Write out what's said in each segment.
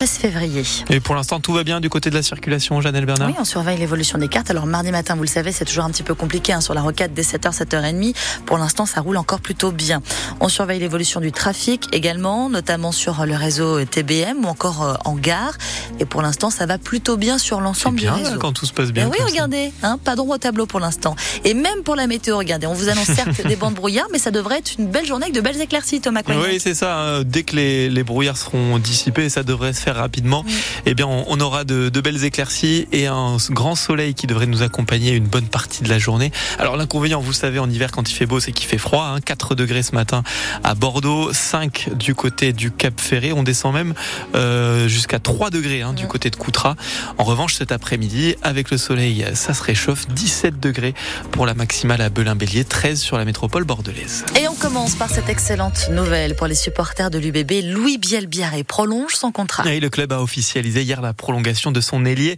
13 février. Et pour l'instant, tout va bien du côté de la circulation, Janelle Bernard Oui, on surveille l'évolution des cartes. Alors mardi matin, vous le savez, c'est toujours un petit peu compliqué hein, sur la rocade dès 7h, 7h30. Pour l'instant, ça roule encore plutôt bien. On surveille l'évolution du trafic également, notamment sur le réseau TBM ou encore euh, en gare. Et pour l'instant, ça va plutôt bien sur l'ensemble du réseau. quand tout se passe bien. oui, regardez, hein, pas d'ombre au tableau pour l'instant. Et même pour la météo, regardez, on vous annonce certes des bancs de brouillard, mais ça devrait être une belle journée avec de belles éclaircies, Thomas Coignet. Oui, c'est ça. Hein. Dès que les, les, brouillards seront dissipés, ça devrait se faire rapidement eh bien, on, aura de, belles éclaircies et un grand soleil qui devrait nous accompagner une bonne partie de la journée. Alors, l'inconvénient, vous savez, en hiver, quand il fait beau, c'est qu'il fait froid. Hein, 4 degrés ce matin à Bordeaux, 5 du côté du Cap Ferré. On descend même euh, jusqu'à 3 degrés hein, du côté de Coutras. En revanche, cet après-midi, avec le soleil, ça se réchauffe. 17 degrés pour la maximale à Belin-Bélier, 13 sur la métropole bordelaise. Et on commence par cette excellente nouvelle pour les supporters de l'UBB. Louis Bielbiaré prolonge son contrat. Et le club a officialisé hier la prolongation de son ailier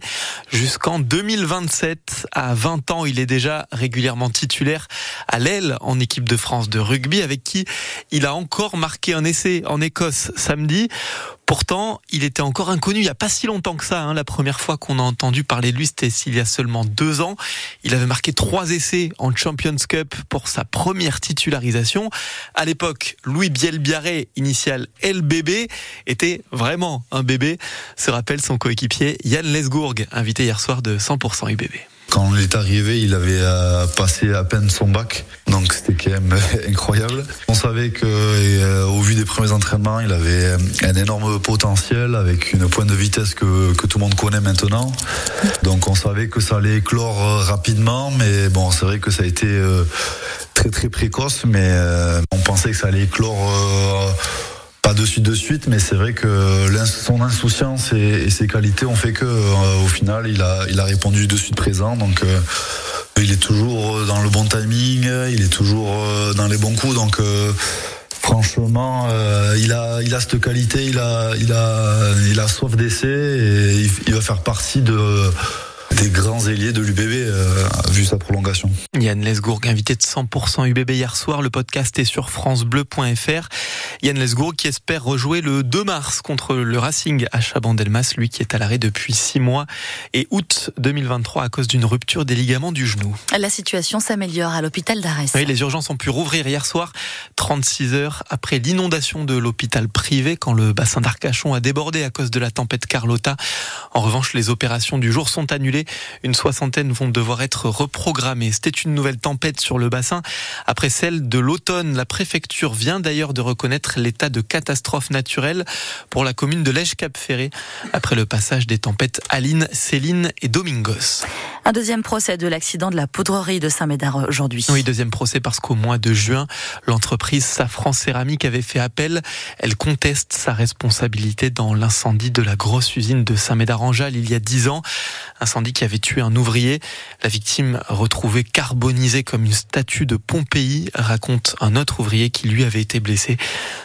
jusqu'en 2027. À 20 ans, il est déjà régulièrement titulaire à l'aile en équipe de France de rugby avec qui il a encore marqué un essai en Écosse samedi. Pourtant, il était encore inconnu il n'y a pas si longtemps que ça. Hein. La première fois qu'on a entendu parler de lui, c'était il y a seulement deux ans. Il avait marqué trois essais en Champions Cup pour sa première titularisation. À l'époque, Louis Bielbiaré, initial LBB, était vraiment un bébé, se rappelle son coéquipier Yann Lesgourg, invité hier soir de 100% UBB. Quand on est arrivé, il avait euh, passé à peine son bac, donc c'était quand même incroyable. On savait que, euh, au vu des premiers entraînements, il avait un énorme potentiel avec une pointe de vitesse que, que tout le monde connaît maintenant. Donc on savait que ça allait éclore rapidement, mais bon, c'est vrai que ça a été euh, très très précoce, mais on pensait que ça allait éclore pas de suite de suite, mais c'est vrai que son insouciance et, ses qualités ont fait que, euh, au final, il a, il a répondu de suite présent. Donc, euh, il est toujours dans le bon timing, il est toujours euh, dans les bons coups. Donc, franchement, il a, il a cette qualité, il a, il a, il a soif d'essai et il va faire partie de des grands ailiers de l'UBB euh, vu sa prolongation. Yann Lesgourg, invité de 100% UBB hier soir. Le podcast est sur francebleu.fr. Yann Lesgourg qui espère rejouer le 2 mars contre le Racing à Chabandelmas, lui qui est à l'arrêt depuis 6 mois et août 2023 à cause d'une rupture des ligaments du genou. La situation s'améliore à l'hôpital d'Arès. Oui, les urgences ont pu rouvrir hier soir, 36 heures après l'inondation de l'hôpital privé quand le bassin d'Arcachon a débordé à cause de la tempête Carlotta. En revanche, les opérations du jour sont annulées. Une soixantaine vont devoir être reprogrammées. C'était une nouvelle tempête sur le bassin. Après celle de l'automne, la préfecture vient d'ailleurs de reconnaître l'état de catastrophe naturelle pour la commune de Lège-Cap-Ferré après le passage des tempêtes Aline, Céline et Domingos. Un deuxième procès de l'accident de la poudrerie de Saint-Médard aujourd'hui. Oui, deuxième procès parce qu'au mois de juin, l'entreprise Safran Céramique avait fait appel. Elle conteste sa responsabilité dans l'incendie de la grosse usine de Saint-Médard-en-Jalles il y a dix ans. Incendie qui avait tué un ouvrier. La victime, retrouvée carbonisée comme une statue de Pompéi, raconte un autre ouvrier qui lui avait été blessé.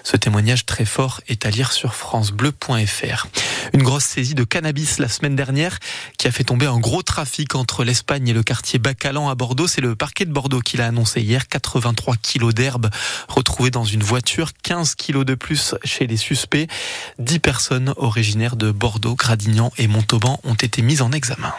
Ce témoignage très fort est à lire sur francebleu.fr. Une grosse saisie de cannabis la semaine dernière qui a fait tomber un gros trafic entre l'Espagne et le quartier Bacalan à Bordeaux. C'est le parquet de Bordeaux qui l'a annoncé hier. 83 kilos d'herbe retrouvés dans une voiture, 15 kilos de plus chez les suspects. 10 personnes originaires de Bordeaux, Gradignan et Montauban ont été mises en examen.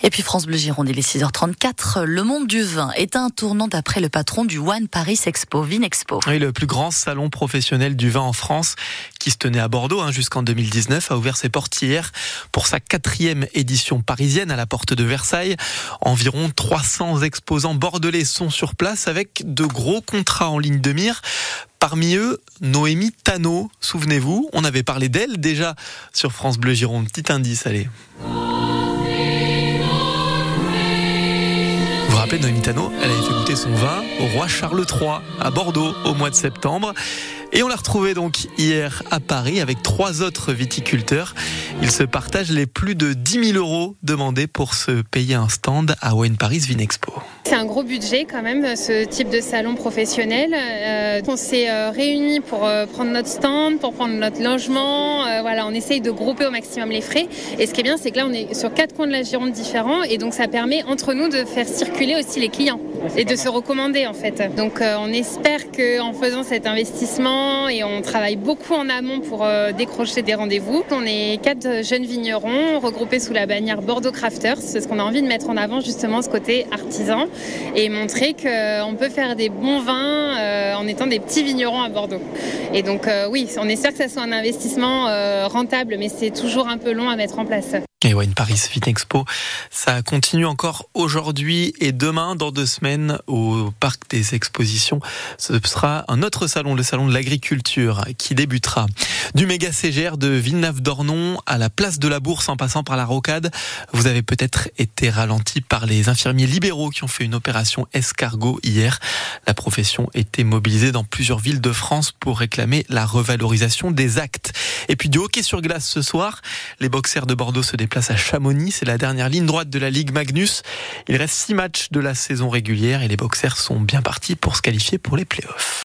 Et puis France Bleu Gironde, il est 6h34. Le monde du vin est un tournant d'après le patron du One Paris Expo, Vinexpo. Oui, le plus grand salon professionnel du vin en France, qui se tenait à Bordeaux hein, jusqu'en 2019, a ouvert ses portes hier pour sa quatrième édition parisienne à la porte de Versailles. Environ 300 exposants bordelais sont sur place avec de gros contrats en ligne de mire. Parmi eux, Noémie Tano. Souvenez-vous, on avait parlé d'elle déjà sur France Bleu Gironde. Petit indice, allez. Elle avait fait goûter son vin au roi Charles III à Bordeaux au mois de septembre. Et on l'a retrouvée donc hier à Paris avec trois autres viticulteurs. Ils se partagent les plus de 10 000 euros demandés pour se payer un stand à Wine Paris Vinexpo. C'est un gros budget quand même, ce type de salon professionnel. Euh, on s'est euh, réunis pour euh, prendre notre stand, pour prendre notre logement. voilà, on essaye de grouper au maximum les frais. Et ce qui est bien, c'est que là, on est sur quatre coins de la Gironde différents, et donc ça permet entre nous de faire circuler aussi les clients. Et de se recommander en fait. Donc euh, on espère qu'en faisant cet investissement et on travaille beaucoup en amont pour euh, décrocher des rendez-vous. On est quatre jeunes vignerons regroupés sous la bannière Bordeaux Crafters parce qu'on a envie de mettre en avant justement ce côté artisan et montrer qu'on peut faire des bons vins euh, en étant des petits vignerons à Bordeaux. Et donc oui, on espère que ça soit un investissement rentable, mais c'est toujours un peu long à mettre en place. Et Wine Paris Fit Expo, ça continue encore aujourd'hui et demain, dans deux semaines, au Parc des Expositions. Ce sera un autre salon, le salon de l'agriculture, qui débutera. Du méga CGR de Villeneuve-d'Ornon à la place de la Bourse en passant par la Rocade. Vous avez peut-être été ralenti par les infirmiers libéraux qui ont fait une opération escargot hier. La profession était mobilisée dans plusieurs villes de France pour réclamer la revalorisation des actes. Et puis du hockey sur glace ce soir, les boxers de Bordeaux se déplacent à Chamonix. C'est la dernière ligne droite de la Ligue Magnus. Il reste six matchs de la saison régulière et les boxers sont bien partis pour se qualifier pour les playoffs.